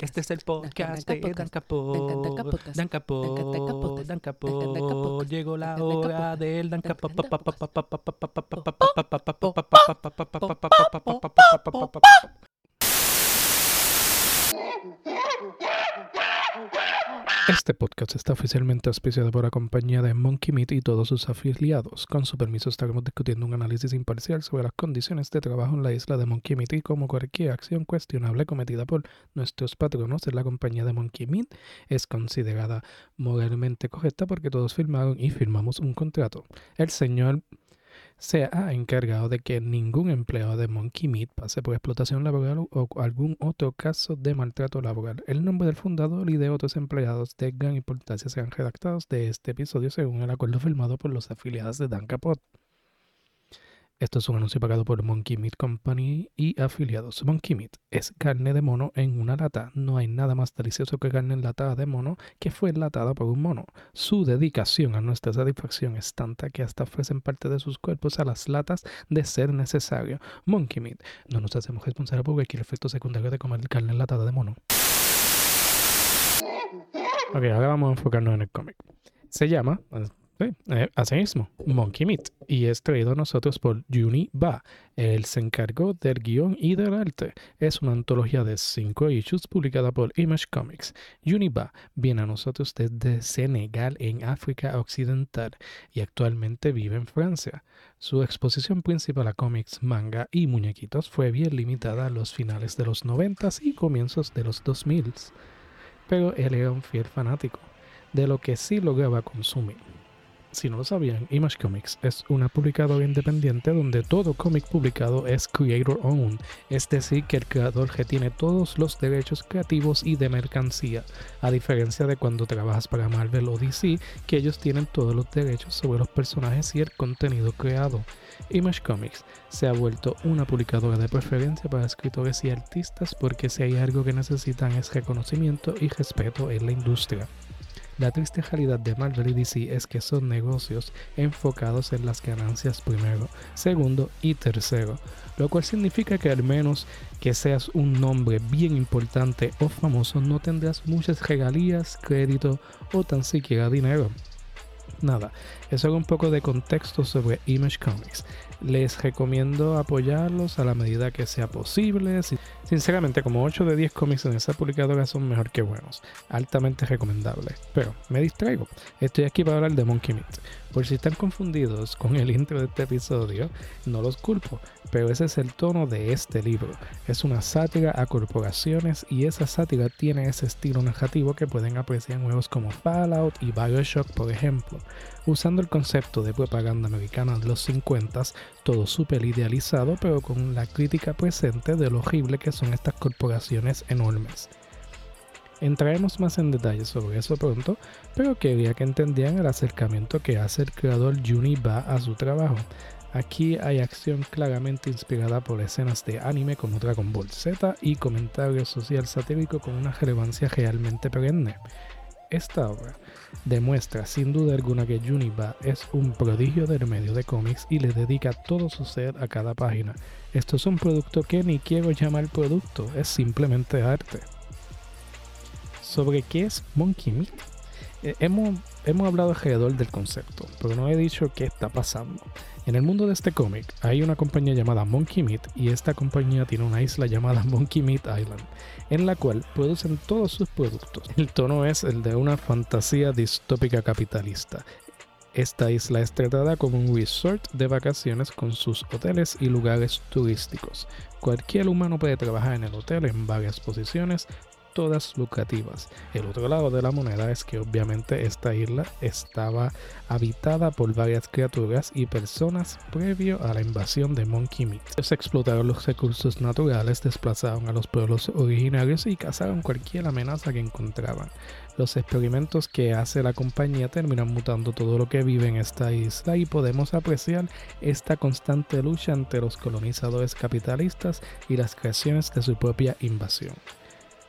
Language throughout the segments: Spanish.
Este es el podcast de Dan Capot. Dan Capot. Dan Capot. Llegó la hora del Dan Capot. Este podcast está oficialmente auspiciado por la compañía de Monkey Meat y todos sus afiliados. Con su permiso estaremos discutiendo un análisis imparcial sobre las condiciones de trabajo en la isla de Monkey Meat y como cualquier acción cuestionable cometida por nuestros patronos en la compañía de Monkey Meat es considerada moralmente correcta porque todos firmaron y firmamos un contrato. El señor se ha encargado de que ningún empleado de Monkey Meat pase por explotación laboral o algún otro caso de maltrato laboral. El nombre del fundador y de otros empleados de gran importancia serán redactados de este episodio según el acuerdo firmado por los afiliados de Dan Capot. Esto es un anuncio pagado por Monkey Meat Company y afiliados. Monkey Meat es carne de mono en una lata. No hay nada más delicioso que carne enlatada de mono que fue enlatada por un mono. Su dedicación a nuestra satisfacción es tanta que hasta ofrecen parte de sus cuerpos a las latas de ser necesario. Monkey Meat. No nos hacemos responsables por cualquier efecto secundario de comer carne enlatada de mono. Ok, ahora vamos a enfocarnos en el cómic. Se llama, Sí, eh, así mismo, Monkey Meat. Y es traído a nosotros por Juni Ba. Él se encargó del guion y del arte. Es una antología de cinco issues publicada por Image Comics. Juni Ba viene a nosotros desde Senegal en África Occidental y actualmente vive en Francia. Su exposición principal a cómics, manga y muñequitos fue bien limitada a los finales de los 90 y comienzos de los 2000 pero él era un fiel fanático de lo que sí lograba consumir si no lo sabían, Image Comics es una publicadora independiente donde todo cómic publicado es creator owned, es decir, que el creador tiene todos los derechos creativos y de mercancía, a diferencia de cuando trabajas para Marvel o DC, que ellos tienen todos los derechos sobre los personajes y el contenido creado. Image Comics se ha vuelto una publicadora de preferencia para escritores y artistas porque si hay algo que necesitan es reconocimiento y respeto en la industria. La triste realidad de Marvel y DC es que son negocios enfocados en las ganancias primero, segundo y tercero, lo cual significa que al menos que seas un nombre bien importante o famoso no tendrás muchas regalías, crédito o tan siquiera dinero. Nada, eso es un poco de contexto sobre Image Comics. Les recomiendo apoyarlos a la medida que sea posible. Sinceramente, como 8 de 10 cómics en esa publicadora son mejor que buenos. Altamente recomendables. Pero me distraigo. Estoy aquí para hablar de Monkey Meat. Por si están confundidos con el intro de este episodio, no los culpo, pero ese es el tono de este libro. Es una sátira a corporaciones y esa sátira tiene ese estilo narrativo que pueden apreciar en juegos como Fallout y Bioshock, por ejemplo usando el concepto de propaganda americana de los 50, todo súper idealizado, pero con la crítica presente de lo horrible que son estas corporaciones enormes. Entraremos más en detalles sobre eso pronto, pero quería que entendieran el acercamiento que hace el creador Juni Ba a su trabajo. Aquí hay acción claramente inspirada por escenas de anime como Dragon Ball Z y comentario social satírico con una relevancia realmente perenne. Esta obra demuestra sin duda alguna que Juniba es un prodigio del medio de cómics y le dedica todo su ser a cada página. Esto es un producto que ni quiero llamar producto, es simplemente arte. ¿Sobre qué es Monkey Meat? Eh, hemos, hemos hablado alrededor del concepto, pero no he dicho qué está pasando. En el mundo de este cómic hay una compañía llamada Monkey Meat y esta compañía tiene una isla llamada Monkey Meat Island, en la cual producen todos sus productos. El tono es el de una fantasía distópica capitalista. Esta isla es tratada como un resort de vacaciones con sus hoteles y lugares turísticos. Cualquier humano puede trabajar en el hotel en varias posiciones, todas lucrativas. El otro lado de la moneda es que obviamente esta isla estaba habitada por varias criaturas y personas previo a la invasión de Monkey Meat. Ellos explotaron los recursos naturales, desplazaron a los pueblos originarios y cazaron cualquier amenaza que encontraban. Los experimentos que hace la compañía terminan mutando todo lo que vive en esta isla y podemos apreciar esta constante lucha entre los colonizadores capitalistas y las creaciones de su propia invasión.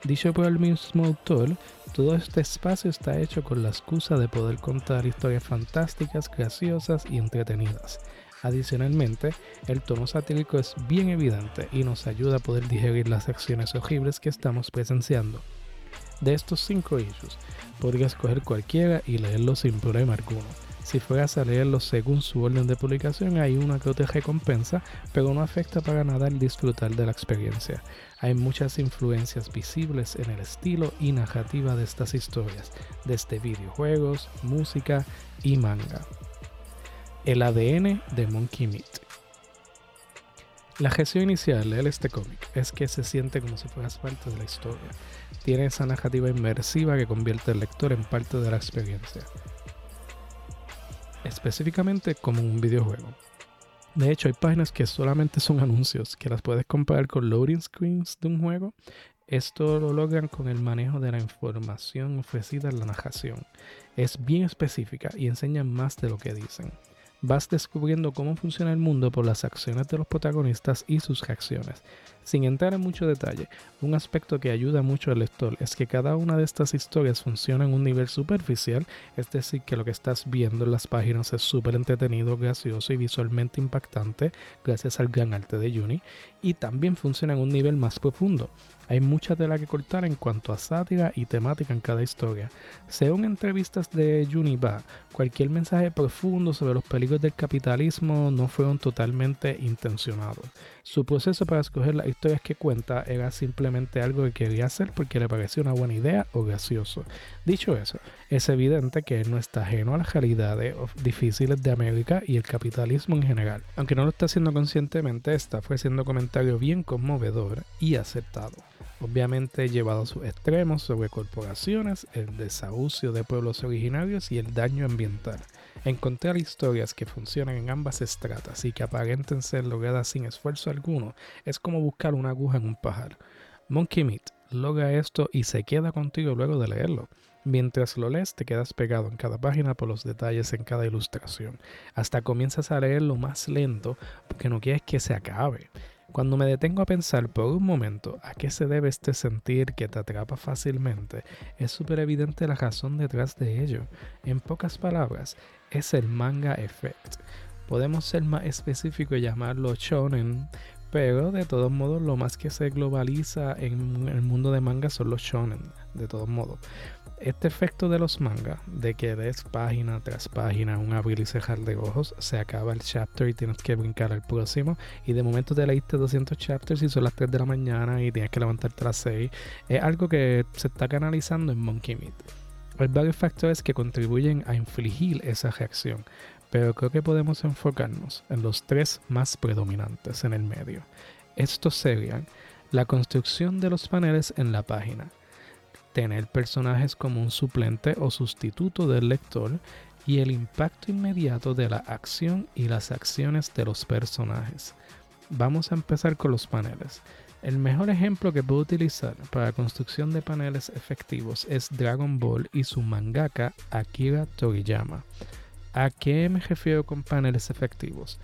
Dicho por el mismo autor, todo este espacio está hecho con la excusa de poder contar historias fantásticas, graciosas y entretenidas. Adicionalmente, el tono satírico es bien evidente y nos ayuda a poder digerir las acciones horribles que estamos presenciando. De estos cinco issues, podría escoger cualquiera y leerlos sin problema alguno. Si fueras a leerlos según su orden de publicación, hay una que te recompensa, pero no afecta para nada el disfrutar de la experiencia. Hay muchas influencias visibles en el estilo y narrativa de estas historias, desde videojuegos, música y manga. El ADN de Monkey Meat. La gestión inicial de este cómic es que se siente como si fueras parte de la historia. Tiene esa narrativa inmersiva que convierte al lector en parte de la experiencia específicamente como un videojuego. De hecho, hay páginas que solamente son anuncios, que las puedes comparar con loading screens de un juego. Esto lo logran con el manejo de la información ofrecida en la narración. Es bien específica y enseña más de lo que dicen vas descubriendo cómo funciona el mundo por las acciones de los protagonistas y sus reacciones. Sin entrar en mucho detalle, un aspecto que ayuda mucho al lector es que cada una de estas historias funciona en un nivel superficial, es decir, que lo que estás viendo en las páginas es súper entretenido, gracioso y visualmente impactante gracias al gran arte de Juni, y también funciona en un nivel más profundo, hay mucha tela que cortar en cuanto a sátira y temática en cada historia. Según entrevistas de Juniba, cualquier mensaje profundo sobre los peligros del capitalismo no fueron totalmente intencionados. Su proceso para escoger las historias que cuenta era simplemente algo que quería hacer porque le pareció una buena idea o gracioso. Dicho eso, es evidente que él no está ajeno a las realidades difíciles de América y el capitalismo en general. Aunque no lo está haciendo conscientemente, está ofreciendo comentario bien conmovedor y aceptado obviamente llevado a sus extremos sobre corporaciones, el desahucio de pueblos originarios y el daño ambiental. Encontrar historias que funcionan en ambas estratas y que aparenten ser logradas sin esfuerzo alguno es como buscar una aguja en un pajar. Monkey Meat logra esto y se queda contigo luego de leerlo. Mientras lo lees te quedas pegado en cada página por los detalles en cada ilustración. Hasta comienzas a leerlo más lento porque no quieres que se acabe. Cuando me detengo a pensar por un momento a qué se debe este sentir que te atrapa fácilmente, es súper evidente la razón detrás de ello. En pocas palabras, es el manga effect. Podemos ser más específicos y llamarlo shonen, pero de todos modos lo más que se globaliza en el mundo de manga son los shonen, de todos modos. Este efecto de los mangas, de que ves página tras página, un abrir y cerrar de ojos, se acaba el chapter y tienes que brincar al próximo, y de momento te leíste 200 chapters y son las 3 de la mañana y tienes que levantarte a las 6, es algo que se está canalizando en Monkey Meat. Hay varios factores que contribuyen a infligir esa reacción, pero creo que podemos enfocarnos en los tres más predominantes en el medio. Estos serían la construcción de los paneles en la página, tener personajes como un suplente o sustituto del lector y el impacto inmediato de la acción y las acciones de los personajes. Vamos a empezar con los paneles. El mejor ejemplo que puedo utilizar para construcción de paneles efectivos es Dragon Ball y su mangaka Akira Toriyama. ¿A qué me refiero con paneles efectivos?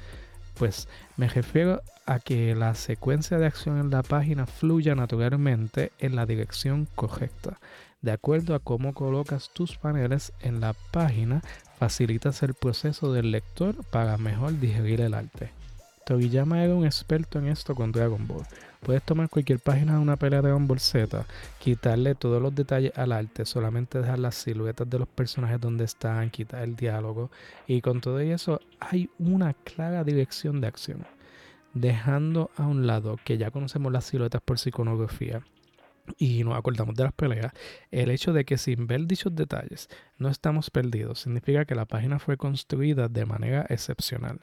Pues me refiero a que la secuencia de acción en la página fluya naturalmente en la dirección correcta. De acuerdo a cómo colocas tus paneles en la página, facilitas el proceso del lector para mejor digerir el arte. Toriyama era un experto en esto con Dragon Ball. Puedes tomar cualquier página de una pelea de Dragon Ball Z, quitarle todos los detalles al arte, solamente dejar las siluetas de los personajes donde están, quitar el diálogo y con todo eso hay una clara dirección de acción. Dejando a un lado que ya conocemos las siluetas por su iconografía y nos acordamos de las peleas, el hecho de que sin ver dichos detalles no estamos perdidos significa que la página fue construida de manera excepcional.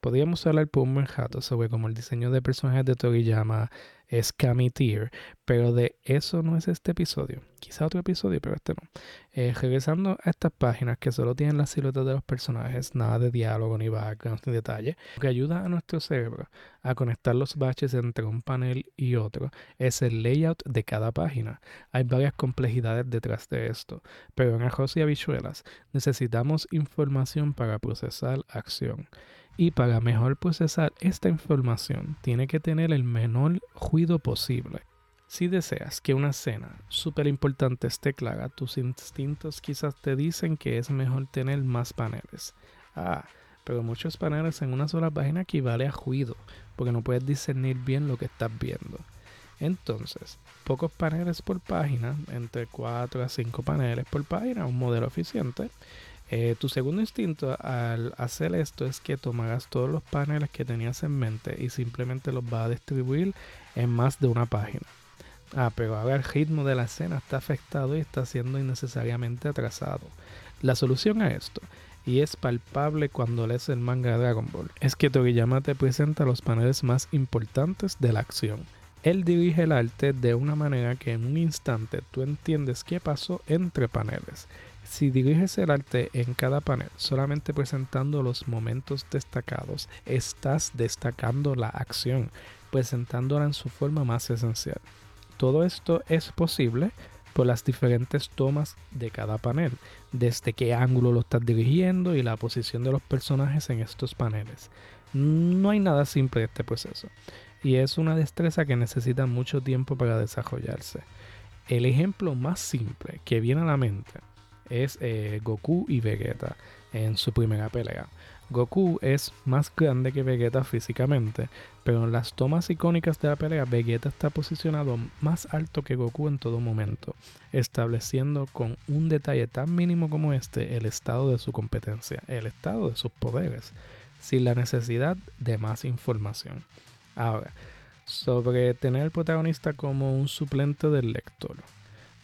Podríamos hablar por un buen rato sobre cómo el diseño de personajes de Toriyama es Tier, pero de eso no es este episodio. Quizá otro episodio, pero este no. Eh, regresando a estas páginas que solo tienen las siluetas de los personajes, nada de diálogo ni background ni detalle, lo que ayuda a nuestro cerebro a conectar los baches entre un panel y otro es el layout de cada página. Hay varias complejidades detrás de esto, pero en arroz y habichuelas necesitamos información para procesar acción. Y para mejor procesar esta información, tiene que tener el menor ruido posible. Si deseas que una escena súper importante esté clara, tus instintos quizás te dicen que es mejor tener más paneles. Ah, pero muchos paneles en una sola página equivale a ruido, porque no puedes discernir bien lo que estás viendo. Entonces, pocos paneles por página, entre 4 a 5 paneles por página, un modelo eficiente. Eh, tu segundo instinto al hacer esto es que tomarás todos los paneles que tenías en mente y simplemente los vas a distribuir en más de una página. Ah, pero ahora el ritmo de la escena está afectado y está siendo innecesariamente atrasado. La solución a esto, y es palpable cuando lees el manga Dragon Ball, es que Toriyama te presenta los paneles más importantes de la acción. Él dirige el arte de una manera que en un instante tú entiendes qué pasó entre paneles. Si diriges el arte en cada panel solamente presentando los momentos destacados, estás destacando la acción, presentándola en su forma más esencial. Todo esto es posible por las diferentes tomas de cada panel, desde qué ángulo lo estás dirigiendo y la posición de los personajes en estos paneles. No hay nada simple de este proceso y es una destreza que necesita mucho tiempo para desarrollarse. El ejemplo más simple que viene a la mente es eh, Goku y Vegeta en su primera pelea. Goku es más grande que Vegeta físicamente, pero en las tomas icónicas de la pelea Vegeta está posicionado más alto que Goku en todo momento, estableciendo con un detalle tan mínimo como este el estado de su competencia, el estado de sus poderes, sin la necesidad de más información. Ahora, sobre tener al protagonista como un suplente del lector.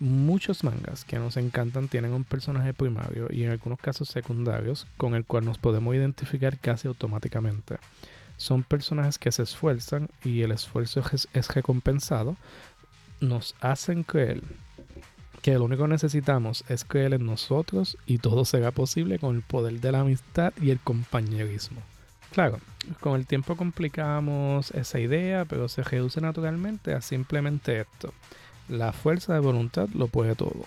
Muchos mangas que nos encantan tienen un personaje primario y en algunos casos secundarios con el cual nos podemos identificar casi automáticamente. Son personajes que se esfuerzan y el esfuerzo es, recompensado. Nos hacen creer que lo único que necesitamos es creer en nosotros y todo será posible con el poder de la amistad y el compañerismo. Claro, con el tiempo complicamos esa idea, pero se reduce naturalmente a simplemente esto la fuerza de voluntad lo puede todo.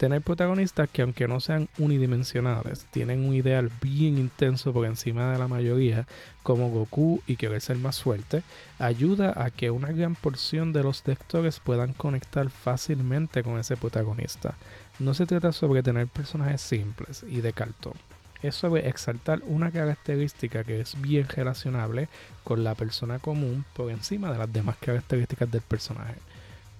Tener protagonistas que aunque no sean unidimensionales, tienen un ideal bien intenso por encima de la mayoría, como Goku y querer ser más fuerte, ayuda a que una gran porción de los lectores puedan conectar fácilmente con ese protagonista. No se trata sobre tener personajes simples y de cartón. Es sobre exaltar una característica que es bien relacionable con la persona común por encima de las demás características del personaje.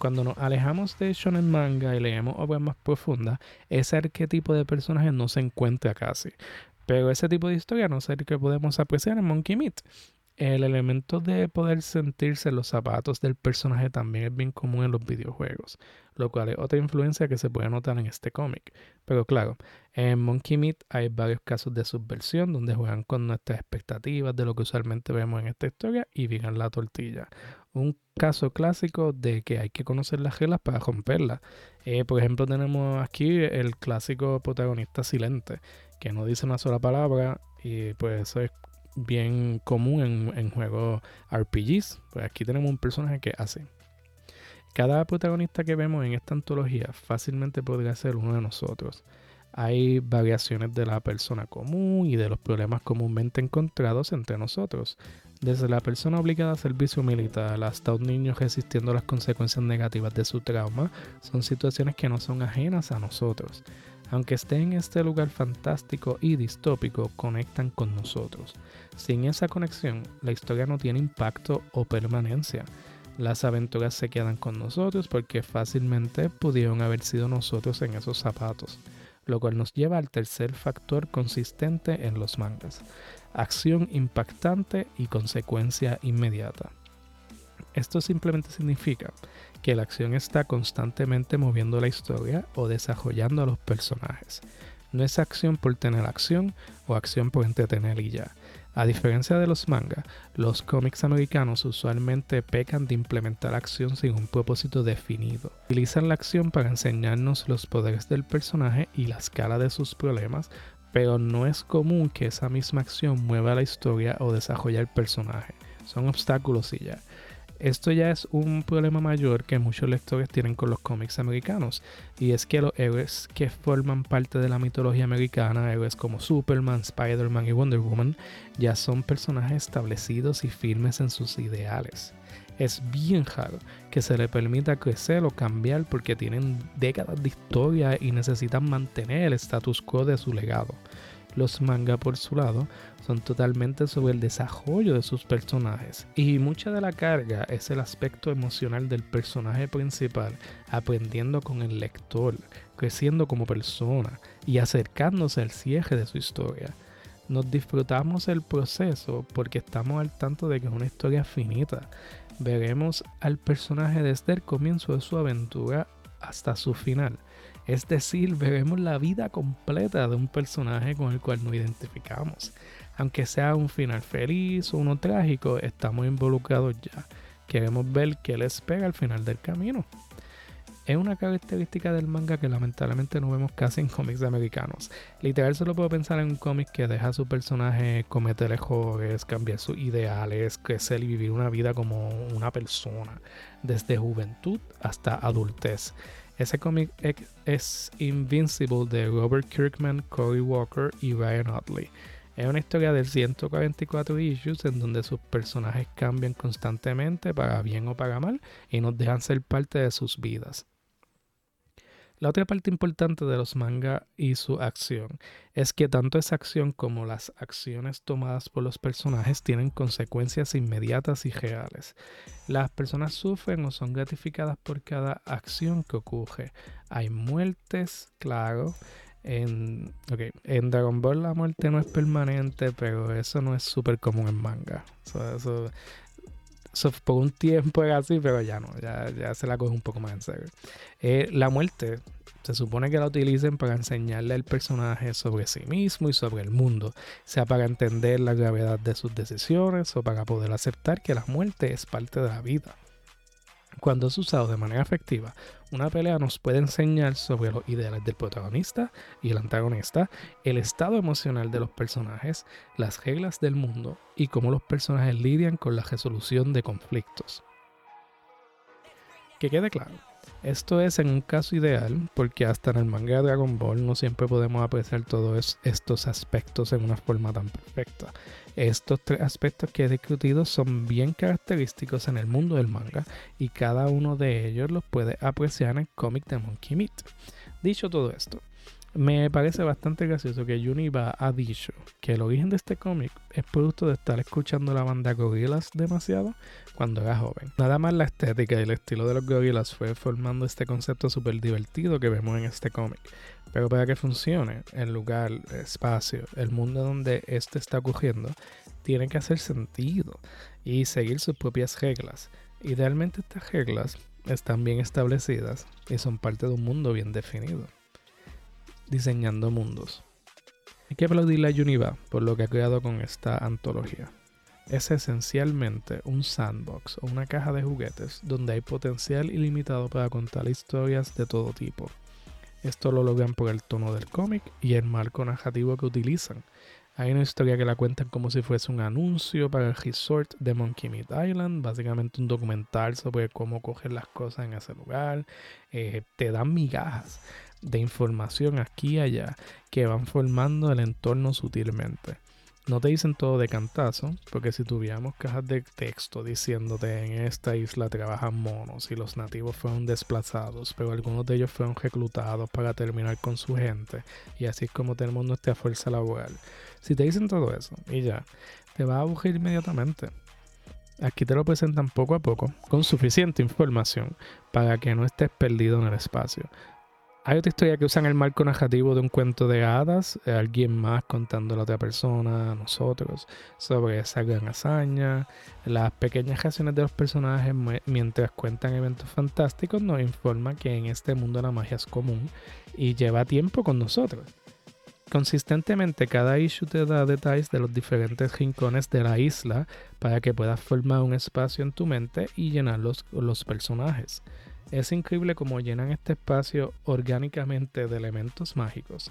Cuando nos alejamos de shonen manga y leemos obras más profundas, ese arquetipo de personaje no se encuentra casi. Pero ese tipo de historia no es el que podemos apreciar en Monkey Meat. El elemento de poder sentirse en los zapatos del personaje también es bien común en los videojuegos, lo cual es otra influencia que se puede notar en este cómic. Pero claro, en Monkey Meat hay varios casos de subversión donde juegan con nuestras expectativas de lo que usualmente vemos en esta historia y vigan la tortilla un caso clásico de que hay que conocer las reglas para romperlas. Eh, por ejemplo, tenemos aquí el clásico protagonista silente, que no dice una sola palabra y pues eso es bien común en, en juegos RPGs. Pues aquí tenemos un personaje que hace. Cada protagonista que vemos en esta antología fácilmente podría ser uno de nosotros. Hay variaciones de la persona común y de los problemas comúnmente encontrados entre nosotros, desde la persona obligada a servicio militar hasta un niño resistiendo las consecuencias negativas de su trauma, son situaciones que no son ajenas a nosotros. Aunque esté en este lugar fantástico y distópico, conectan con nosotros. Sin esa conexión, la historia no tiene impacto o permanencia. Las aventuras se quedan con nosotros porque fácilmente pudieron haber sido nosotros en esos zapatos, lo cual nos lleva al tercer factor consistente en los mangas, acción impactante y consecuencia inmediata. Esto simplemente significa que la acción está constantemente moviendo la historia o desarrollando a los personajes. No es acción por tener acción o acción por entretener y ya. A diferencia de los mangas, los cómics americanos usualmente pecan de implementar acción sin un propósito definido. Utilizan la acción para enseñarnos los poderes del personaje y la escala de sus problemas pero no es común que esa misma acción mueva la historia o desarrolle el personaje. Son obstáculos y ya. Esto ya es un problema mayor que muchos lectores tienen con los cómics americanos, y es que los héroes que forman parte de la mitología americana, héroes como Superman, Spider-Man y Wonder Woman, ya son personajes establecidos y firmes en sus ideales es bien raro que se le permita crecer o cambiar porque tienen décadas de historia y necesitan mantener el status quo de su legado. Los manga, por su lado, son totalmente sobre el desarrollo de sus personajes. Y mucha de la carga es el aspecto emocional del personaje principal, aprendiendo con el lector, creciendo como persona y acercándose al cierre de su historia. Nos disfrutamos el proceso porque estamos al tanto de que es una historia finita. Veremos al personaje desde el comienzo de su aventura hasta su final es decir, veremos la vida completa de un personaje con el cual nos identificamos. Aunque sea un final feliz o uno trágico, estamos involucrados ya. Queremos ver qué le espera al final del camino. Es una característica del manga que lamentablemente no vemos casi en cómics americanos. Literal solo puedo pensar en un cómic que deja a su personaje cometer errores, cambiar sus ideales, crecer y vivir una vida como una persona, desde juventud hasta adultez. Ese cómic es Invincible de Robert Kirkman, Cory Walker y Ryan Utley. Es una historia de 144 issues en donde sus personajes cambian constantemente para bien o para mal y nos dejan ser parte de sus vidas. La otra parte importante de los manga y su acción es que tanto esa acción como las acciones tomadas por los personajes tienen consecuencias inmediatas y reales. Las personas sufren o son gratificadas por cada acción que ocurre. Hay muertes, claro. En, Dragon Ball la muerte no es permanente, pero eso no es súper común en manga. Por un tiempo era así, pero ya no, ya, se la coge un poco más en serio. Eh, la muerte se supone que la utilicen para enseñarle al personaje sobre sí mismo y sobre el mundo, sea para entender la gravedad de sus decisiones o para poder aceptar que la muerte es parte de la vida. Cuando es usado de manera efectiva, una pelea nos puede enseñar sobre los ideales del protagonista y el antagonista, el estado emocional de los personajes, las reglas del mundo y cómo los personajes lidian con la resolución de conflictos. Que quede claro, esto es en un caso ideal porque hasta en el manga de Dragon Ball no siempre podemos apreciar todos estos aspectos en una forma tan perfecta. Estos tres aspectos que he discutido son bien característicos en el mundo del manga y cada uno de ellos los puede apreciar en el cómic de Monkey Meat. Dicho todo esto, me parece bastante gracioso que Juniba ha dicho que el origen de este cómic es producto de estar escuchando la banda Gorillaz demasiado cuando era joven. Nada más la estética y el estilo de los Gorillaz fue formando este concepto súper divertido que vemos en este cómic. Pero para que funcione, el lugar, el espacio, el mundo donde esto está ocurriendo, tiene que hacer sentido y seguir sus propias reglas. Idealmente estas reglas están bien establecidas y son parte de un mundo bien definido diseñando mundos. Hay que aplaudirle a Univa por lo que ha creado con esta antología. Es esencialmente un sandbox o una caja de juguetes donde hay potencial ilimitado para contar historias de todo tipo. Esto lo logran por el tono del cómic y el marco narrativo que utilizan. Hay una historia que la cuentan como si fuese un anuncio para el resort de Monkey Meat Island, básicamente un documental sobre cómo coger las cosas en ese lugar. Eh, te dan migajas de información aquí y allá que van formando el entorno sutilmente. No te dicen todo de cantazo, porque si tuviéramos cajas de texto diciéndote en esta isla trabajan monos y los nativos fueron desplazados, pero algunos de ellos fueron reclutados para terminar con su gente, y así es como tenemos nuestra fuerza laboral. Si te dicen todo eso y ya, te va a aburrir inmediatamente. Aquí te lo presentan poco a poco, con suficiente información para que no estés perdido en el espacio. Hay otra historia que usan el marco narrativo de un cuento de hadas, eh, alguien más contando a la otra persona, a nosotros, sobre esa gran hazaña. Las pequeñas reacciones de los personajes mientras cuentan eventos fantásticos nos informan que en este mundo la magia es común y lleva tiempo con nosotros. Consistentemente cada issue te da detalles de los diferentes rincones de la isla para que puedas formar un espacio en tu mente y llenarlos con los personajes. Es increíble cómo llenan este espacio orgánicamente de elementos mágicos,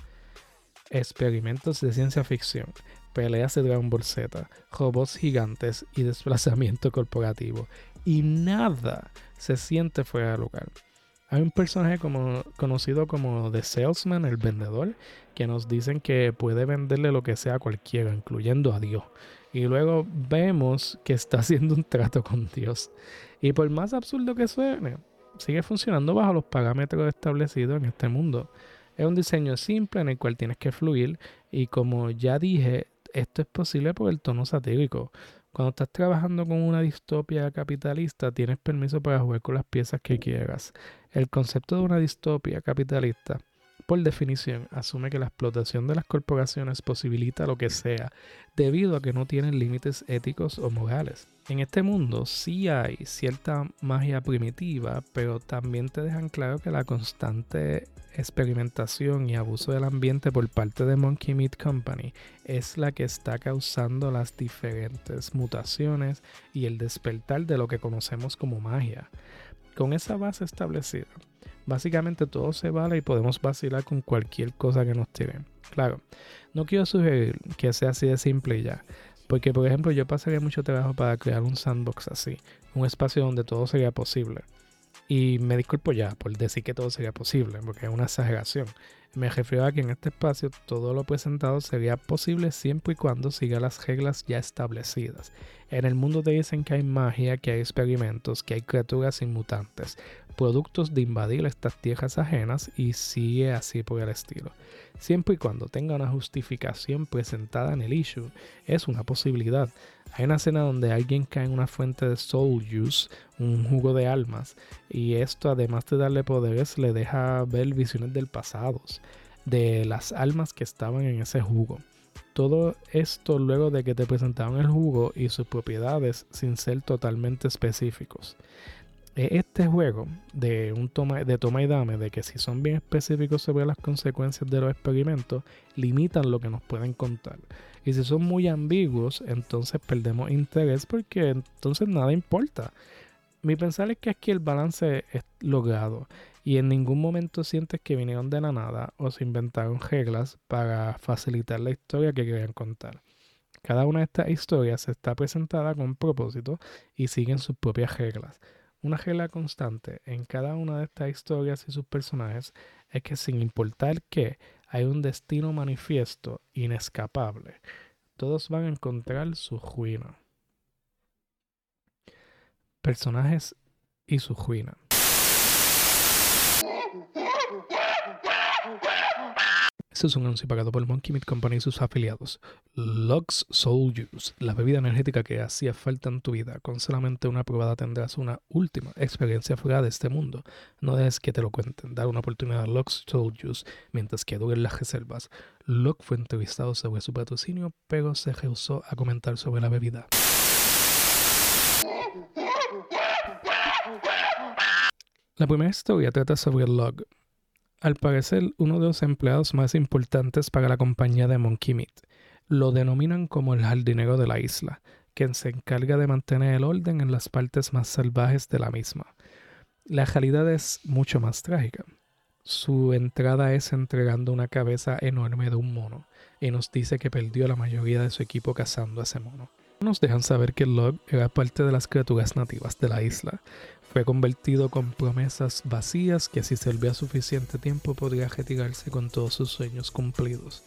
experimentos de ciencia ficción, peleas de Dragon Ball Z, robots gigantes y desplazamiento corporativo. Y nada se siente fuera de lugar. Hay un personaje conocido como The Salesman, el vendedor, que nos dicen que puede venderle lo que sea a cualquiera, incluyendo a Dios. Y luego vemos que está haciendo un trato con Dios. Y por más absurdo que suene, sigue funcionando bajo los parámetros establecidos en este mundo. Es un diseño simple en el cual tienes que fluir y como ya dije, esto es posible por el tono satírico. Cuando estás trabajando con una distopia capitalista, tienes permiso para jugar con las piezas que quieras. El concepto de una distopia capitalista por definición, asume que la explotación de las corporaciones posibilita lo que sea, debido a que no tienen límites éticos o morales. En este mundo sí hay cierta magia primitiva, pero también te dejan claro que la constante experimentación y abuso del ambiente por parte de Monkey Meat Company es la que está causando las diferentes mutaciones y el despertar de lo que conocemos como magia. Con esa base establecida, Básicamente todo se vale y podemos vacilar con cualquier cosa que nos tiren. Claro, no quiero sugerir que sea así de simple ya. Porque, por ejemplo, yo pasaría mucho trabajo para crear un sandbox así. Un espacio donde todo sería posible. Y me disculpo ya por decir que todo sería posible, porque es una exageración. Me refiero a que en este espacio todo lo presentado sería posible siempre y cuando siga las reglas ya establecidas. En el mundo te dicen que hay magia, que hay experimentos, que hay criaturas inmutantes, productos de invadir estas tierras ajenas y sigue así por el estilo. Siempre y cuando tenga una justificación presentada en el issue, es una posibilidad. Hay una escena donde alguien cae en una fuente de soul juice, un jugo de almas, y esto además de darle poderes le deja ver visiones del pasado, de las almas que estaban en ese jugo. Todo esto luego de que te presentaron el jugo y sus propiedades sin ser totalmente específicos este juego de un toma, de toma y dame, de que si son bien específicos sobre las consecuencias de los experimentos, limitan lo que nos pueden contar. Y si son muy ambiguos, entonces perdemos interés porque entonces nada importa. Mi pensar es que aquí el balance es logrado y en ningún momento sientes que vinieron de la nada o se inventaron reglas para facilitar la historia que querían contar. Cada una de estas historias está presentada con propósito y siguen sus propias reglas. Una regla constante en cada una de estas historias y sus personajes es que sin importar que hay un destino manifiesto, inescapable, todos van a encontrar su ruina. Personajes y su ruina. Es un anuncio pagado por Monkey Meat Company y sus afiliados. Lux Soul Juice, la bebida energética que hacía falta en tu vida. Con solamente una probada tendrás una última experiencia fuera de este mundo. No dejes que te lo cuenten. Dar una oportunidad a Lux Soul Juice mientras que duren las reservas. Locke fue entrevistado sobre su patrocinio, pero se rehusó a comentar sobre la bebida. La primera historia trata sobre Log, al parecer uno de los empleados más importantes para la compañía de Monkey Meat. Lo denominan como el jardinero de la isla, quien se encarga de mantener el orden en las partes más salvajes de la misma. La realidad es mucho más trágica. Su entrada es entregando una cabeza enorme de un mono, y nos dice que perdió la mayoría de su equipo cazando a ese mono. Nos dejan saber que Log era parte de las criaturas nativas de la isla, fue convertido con promesas vacías que si servía suficiente tiempo podría retirarse con todos sus sueños cumplidos.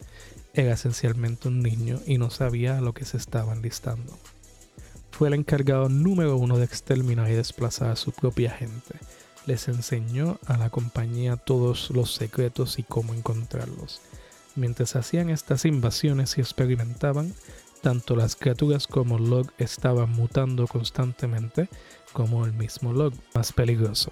Era esencialmente un niño y no sabía a lo que se estaba enlistando. Fue el encargado número uno de exterminar y desplazar a su propia gente. Les enseñó a la compañía todos los secretos y cómo encontrarlos. Mientras hacían estas invasiones y experimentaban, tanto las criaturas como Log estaban mutando constantemente, como el mismo Log, más peligroso.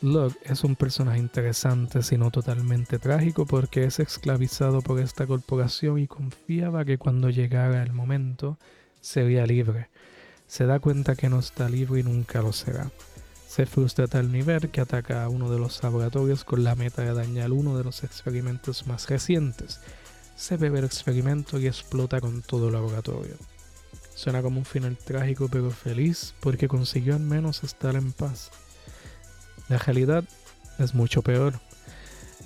Log es un personaje interesante, sino totalmente trágico, porque es esclavizado por esta corporación y confiaba que cuando llegara el momento sería libre. Se da cuenta que no está libre y nunca lo será. Se frustra a tal nivel que ataca a uno de los laboratorios con la meta de dañar uno de los experimentos más recientes, se bebe el experimento y explota con todo el laboratorio. Suena como un final trágico pero feliz porque consiguió al menos estar en paz. La realidad es mucho peor.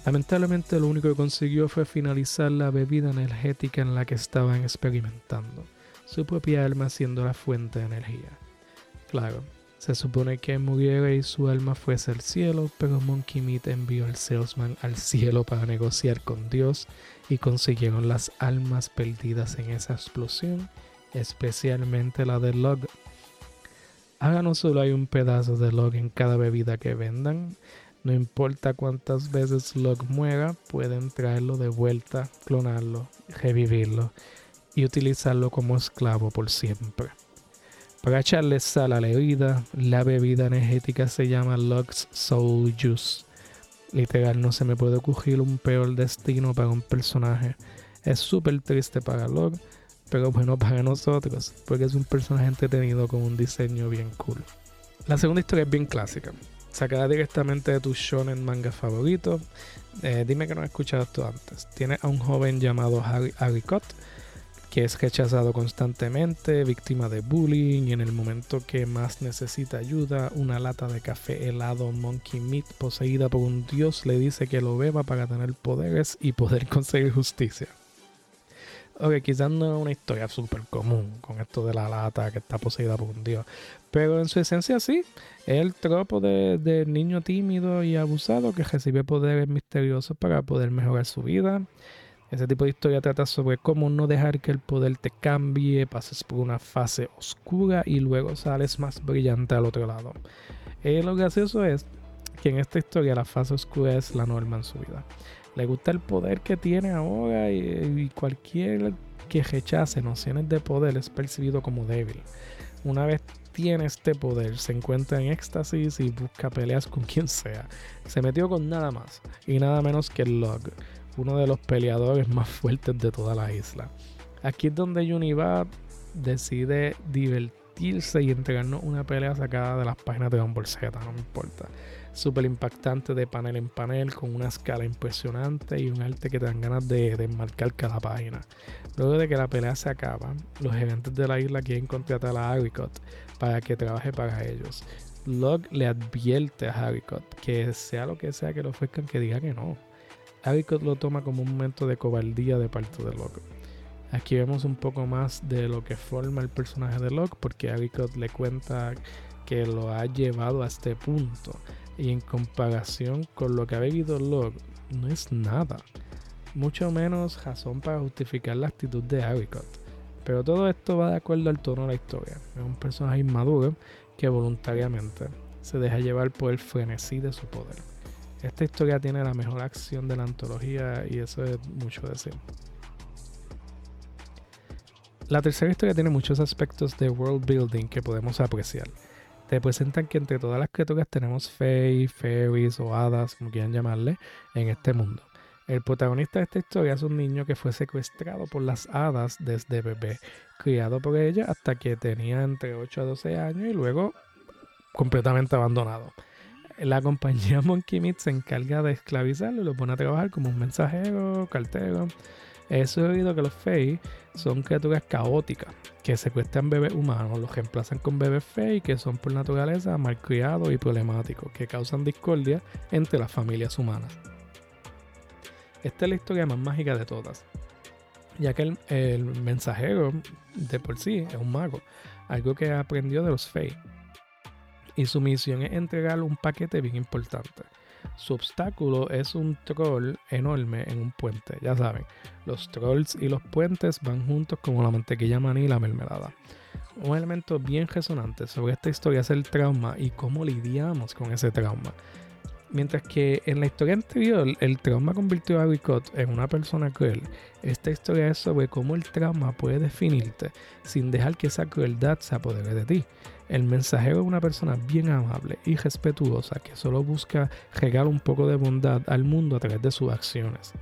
Lamentablemente lo único que consiguió fue finalizar la bebida energética en la que estaban experimentando, su propia alma siendo la fuente de energía. Claro, se supone que muriera y su alma fuese al cielo, pero Monkey Meat envió al salesman al cielo para negociar con Dios y consiguieron las almas perdidas en esa explosión, especialmente la de Log. Ahora no solo hay un pedazo de Log en cada bebida que vendan, No importa cuántas veces Locke muera, pueden traerlo de vuelta, clonarlo, revivirlo y utilizarlo como esclavo por siempre. Para echarle sal a la herida, la bebida energética se llama Locke's Soul Juice. Literal, no se me puede ocurrir un peor destino para un personaje. Es súper triste para Locke, pero bueno para nosotros, porque es un personaje entretenido con un diseño bien cool. La segunda historia es bien clásica, sacada directamente de tu shonen manga favorito. Eh, dime que no has escuchado esto antes. Tiene a un joven llamado Harry, Haricot, que es rechazado constantemente, víctima de bullying y en el momento que más necesita ayuda, una lata de café helado Monkey Meat poseída por un dios le dice que lo beba para tener poderes y poder conseguir justicia. Ok, quizás no es una historia súper común con esto de la lata que está poseída por un dios. Pero en su esencia sí. Es el tropo de, niño tímido y abusado que recibe poderes misteriosos para poder mejorar su vida. Ese tipo de historia trata sobre cómo no dejar que el poder te cambie, pases por una fase oscura y luego sales más brillante al otro lado. Eh, lo gracioso es que en esta historia la fase oscura es la norma en su vida le gusta el poder que tiene ahora y, cualquier que rechace nociones de poder es percibido como débil. Una vez tiene este poder, se encuentra en éxtasis y busca peleas con quien sea. Se metió con nada más y nada menos que Log, uno de los peleadores más fuertes de toda la isla. Aquí es donde Univa decide divertirse y entregarnos una pelea sacada de las páginas de Don Bolseta, no me importa súper impactante de panel en panel, con una escala impresionante y un arte que te dan ganas de, enmarcar cada página. Luego de que la pelea se acaba, los gerentes de la isla quieren contratar a Haricot para que trabaje para ellos. Locke le advierte a Haricot que sea lo que sea que lo ofrezcan, que diga que no. Haricot lo toma como un momento de cobardía de parte de Locke. Aquí vemos un poco más de lo que forma el personaje de Locke, porque Haricot le cuenta que lo ha llevado a este punto y en comparación con lo que ha vivido Locke, no es nada. Mucho menos razón para justificar la actitud de Haricot. Pero todo esto va de acuerdo al tono de la historia. Es un personaje inmaduro que voluntariamente se deja llevar por el frenesí de su poder. Esta historia tiene la mejor acción de la antología y eso es mucho decir. La tercera historia tiene muchos aspectos de world building que podemos apreciar te presentan que entre todas las criaturas tenemos Fae, Fairies o hadas, como quieran llamarle, en este mundo. El protagonista de esta historia es un niño que fue secuestrado por las hadas desde bebé, criado por ella hasta que tenía entre 8 a 12 años y luego completamente abandonado. La compañía Monkey Meat se encarga de esclavizarlo y lo pone a trabajar como un mensajero, cartero. Eso he oído que los Fey son criaturas caóticas que secuestran bebés humanos, los reemplazan con bebés Fey que son por naturaleza malcriados y problemáticos, que causan discordia entre las familias humanas. Esta es la historia más mágica de todas, ya que el, el mensajero de por sí es un mago, algo que aprendió de los Fey. Y su misión es entregarle un paquete bien importante su obstáculo es un troll enorme en un puente. Ya saben, los trolls y los puentes van juntos como la mantequilla maní y la mermelada. Un elemento bien resonante sobre esta historia es el trauma y cómo lidiamos con ese trauma. Mientras que en la historia anterior el trauma convirtió a Ricot en una persona cruel, esta historia es sobre cómo el trauma puede definirte sin dejar que esa crueldad se apodere de ti. El mensajero es una persona bien amable y respetuosa que solo busca regar un poco de bondad al mundo a través de sus acciones.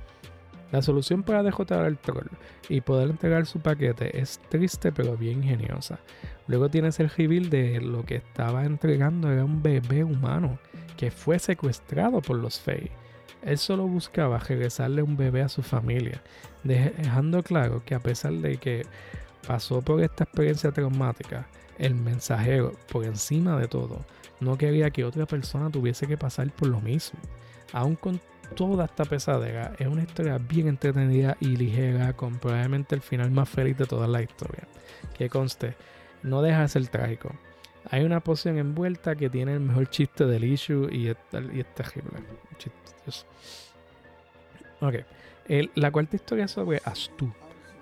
La solución para derrotar al troll y poder entregar su paquete es triste pero bien ingeniosa. Luego tienes el reveal de lo que estaba entregando era un bebé humano que fue secuestrado por los Fey. Él solo buscaba regresarle un bebé a su familia, dejando claro que a pesar de que pasó por esta experiencia traumática, el mensajero, por encima de todo, no quería que otra persona tuviese que pasar por lo mismo. Aún con toda esta pesadera, es una historia bien entretenida y ligera, con probablemente el final más feliz de toda la historia. Que conste, no deja de ser trágico. Hay una poción envuelta que tiene el mejor chiste del issue y es, y terrible. Ok. la cuarta historia es sobre Astu,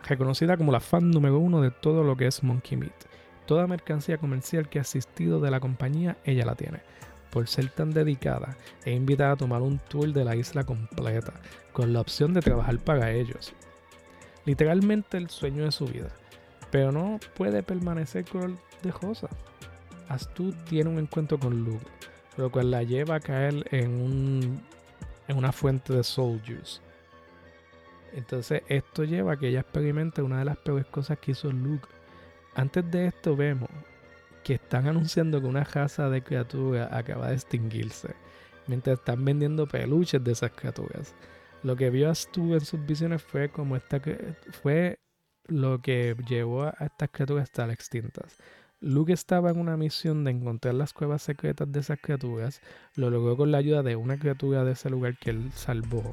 reconocida como la fan número uno de todo lo que es Monkey Meat. Toda mercancía comercial que ha asistido de la compañía, ella la tiene. por ser tan dedicada, es invitada a tomar un tour de la isla completa, con la opción de trabajar para ellos. Literalmente el sueño de su vida, pero no puede permanecer color de rosa. Astu tiene un encuentro con Luke, lo cual la lleva a caer en, un, en una fuente de soul juice. Entonces esto lleva a que ella experimente una de las peores cosas que hizo Luke. Antes de esto vemos que están anunciando que una raza de criaturas acaba de extinguirse, mientras están vendiendo peluches de esas criaturas. Lo que vio Astu en sus visiones fue como esta fue lo que llevó a estas criaturas a estar extintas. Luke estaba en una misión de encontrar las cuevas secretas de esas criaturas. Lo logró con la ayuda de una criatura de ese lugar que él salvó.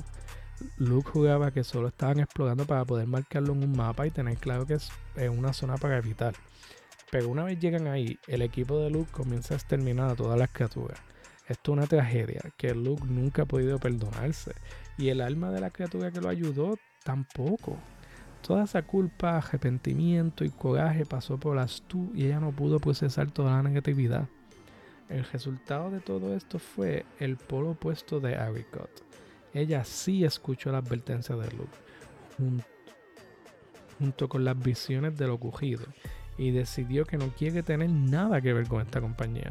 Luke jugaba que solo estaban explorando para poder marcarlo en un mapa y tener claro que es una zona para evitar. Pero una vez llegan ahí, el equipo de Luke comienza a exterminar a todas las criaturas. Esto es una tragedia que Luke nunca ha podido perdonarse. Y el alma de la criatura que lo ayudó tampoco. Toda esa culpa, arrepentimiento y coraje pasó por Astu y ella no pudo procesar toda la negatividad. El resultado de todo esto fue el polo opuesto de Aricot. Ella sí escuchó la advertencia de Luke, junto con las visiones de lo ocurrido, y decidió que no quiere tener nada que ver con esta compañía.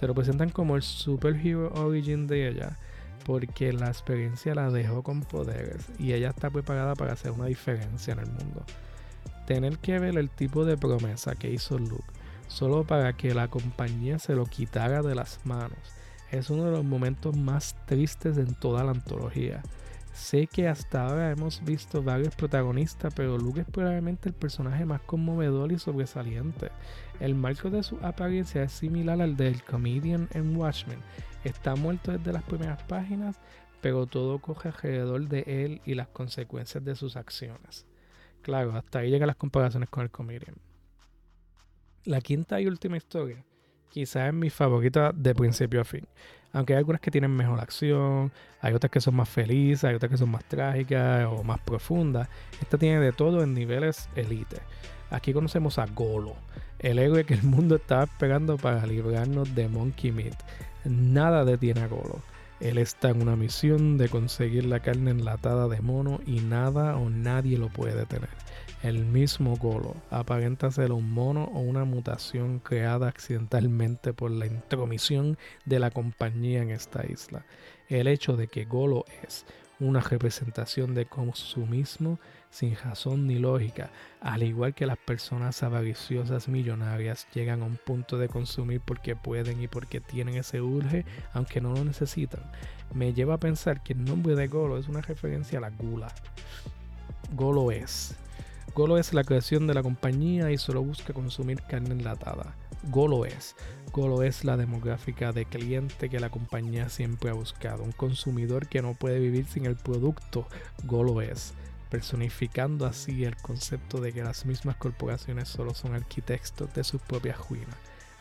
Te lo presentan como el superhero origin de ella, porque la experiencia la dejó con poderes y ella está preparada para hacer una diferencia en el mundo. Tener que ver el tipo de promesa que hizo Luke solo para que la compañía se lo quitara de las manos es uno de los momentos más tristes en toda la antología. Sé que hasta ahora hemos visto varios protagonistas, pero Luke es probablemente el personaje más conmovedor y sobresaliente. El marco de su apariencia es similar al del comedian en Watchmen, Está muerto desde las primeras páginas, pero todo coge alrededor de él y las consecuencias de sus acciones. Claro, hasta ahí llegan las comparaciones con el comedian. La quinta y última historia, quizás es mi favorita de principio a fin. Aunque hay algunas que tienen mejor acción, hay otras que son más felices, hay otras que son más trágicas o más profundas. Esta tiene de todo en niveles elite. Aquí conocemos a Golo, el héroe que el mundo estaba esperando para librarnos de Monkey Meat. Nada detiene a Golo. Él está en una misión de conseguir la carne enlatada de mono y nada o nadie lo puede detener. El mismo Golo aparenta ser un mono o una mutación creada accidentalmente por la intromisión de la compañía en esta isla. El hecho de que Golo es una representación de consumismo sin razón ni lógica, al igual que las personas avariciosas millonarias llegan a un punto de consumir porque pueden y porque tienen ese urge, aunque no lo necesitan. Me lleva a pensar que el nombre de Golo es una referencia a la gula. Golo es. Golo es la creación de la compañía y solo busca consumir carne enlatada. Golo es. Golo es la demográfica de cliente que la compañía siempre ha buscado. Un consumidor que no puede vivir sin el producto. Golo es personificando así el concepto de que las mismas corporaciones solo son arquitectos de sus propias ruinas.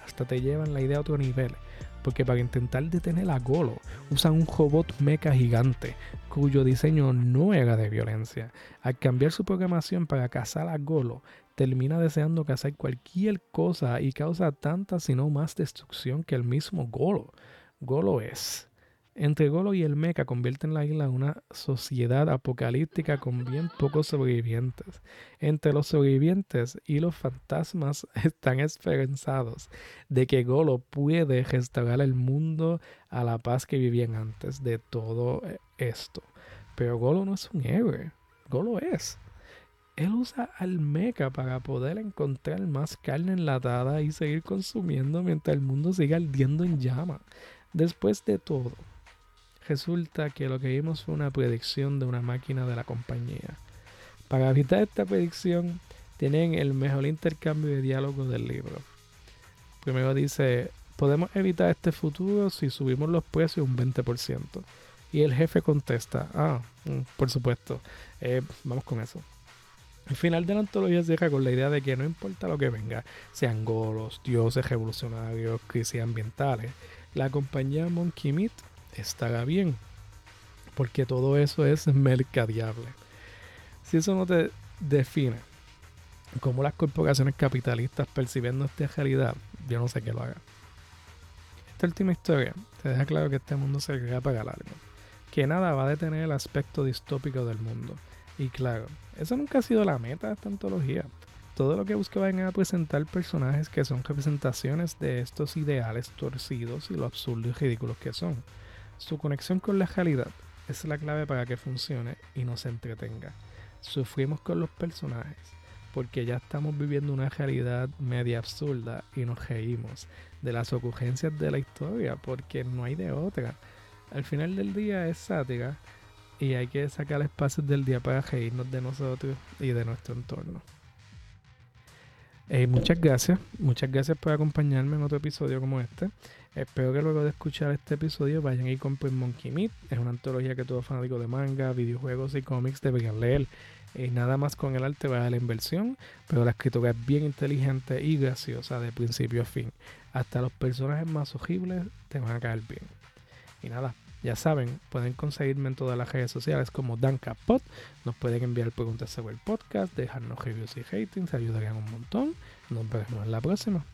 Hasta te llevan la idea a otro nivel, porque para intentar detener a Golo usan un robot mecha gigante, cuyo diseño no era de violencia. Al cambiar su programación para cazar a Golo, termina deseando cazar cualquier cosa y causa tanta sino más destrucción que el mismo Golo. Golo es entre Golo y el Mecha convierten la isla en una sociedad apocalíptica con bien pocos sobrevivientes. Entre los sobrevivientes y los fantasmas están esperanzados de que Golo puede restaurar el mundo a la paz que vivían antes de todo esto. Pero Golo no es un héroe, Golo es. Él usa al mecha para poder encontrar más carne enlatada y seguir consumiendo mientras el mundo siga ardiendo en llama. Después de todo, resulta que lo que vimos fue una predicción de una máquina de la compañía. Para evitar esta predicción, tienen el mejor intercambio de diálogo del libro. Primero dice, podemos evitar este futuro si subimos los precios un 20%. Y el jefe contesta, ah, mm, por supuesto, eh, vamos con eso. El final de la antología cierra con la idea de que no importa lo que venga, sean golos, dioses revolucionarios, crisis ambientales, la compañía Monkey Meat estará bien. Porque todo eso es mercadeable. Si eso no te define cómo las corporaciones capitalistas perciben nuestra realidad, yo no sé qué lo haga. esta última historia te deja claro que este mundo se crea para largo, que nada va a detener el aspecto distópico del mundo. Y claro, eso nunca ha sido la meta de esta antología. Todo lo que buscaban era presentar personajes que son representaciones de estos ideales torcidos y lo absurdo y ridículos que son. Su conexión con la realidad es la clave para que funcione y nos entretenga. Sufrimos con los personajes porque ya estamos viviendo una realidad media absurda y nos reímos de las ocurrencias de la historia porque no hay de otra. Al final del día es sátira y hay que sacar espacios del día para reírnos de nosotros y de nuestro entorno. Eh, muchas gracias, muchas gracias por acompañarme en otro episodio como este. Espero que luego de escuchar este episodio vayan y compren Monkey Meat. Es una antología que todo fanático de manga, videojuegos y cómics deberían leer. Y nada más con el arte va a la inversión, pero la escritura es bien inteligente y graciosa de principio a fin. Hasta los personajes más horribles te van a caer bien. Y nada, ya saben, pueden conseguirme en todas las redes sociales como DanCapod. Nos pueden enviar preguntas sobre el podcast, dejarnos reviews y ratings, ayudarían un montón. Nos vemos en la próxima.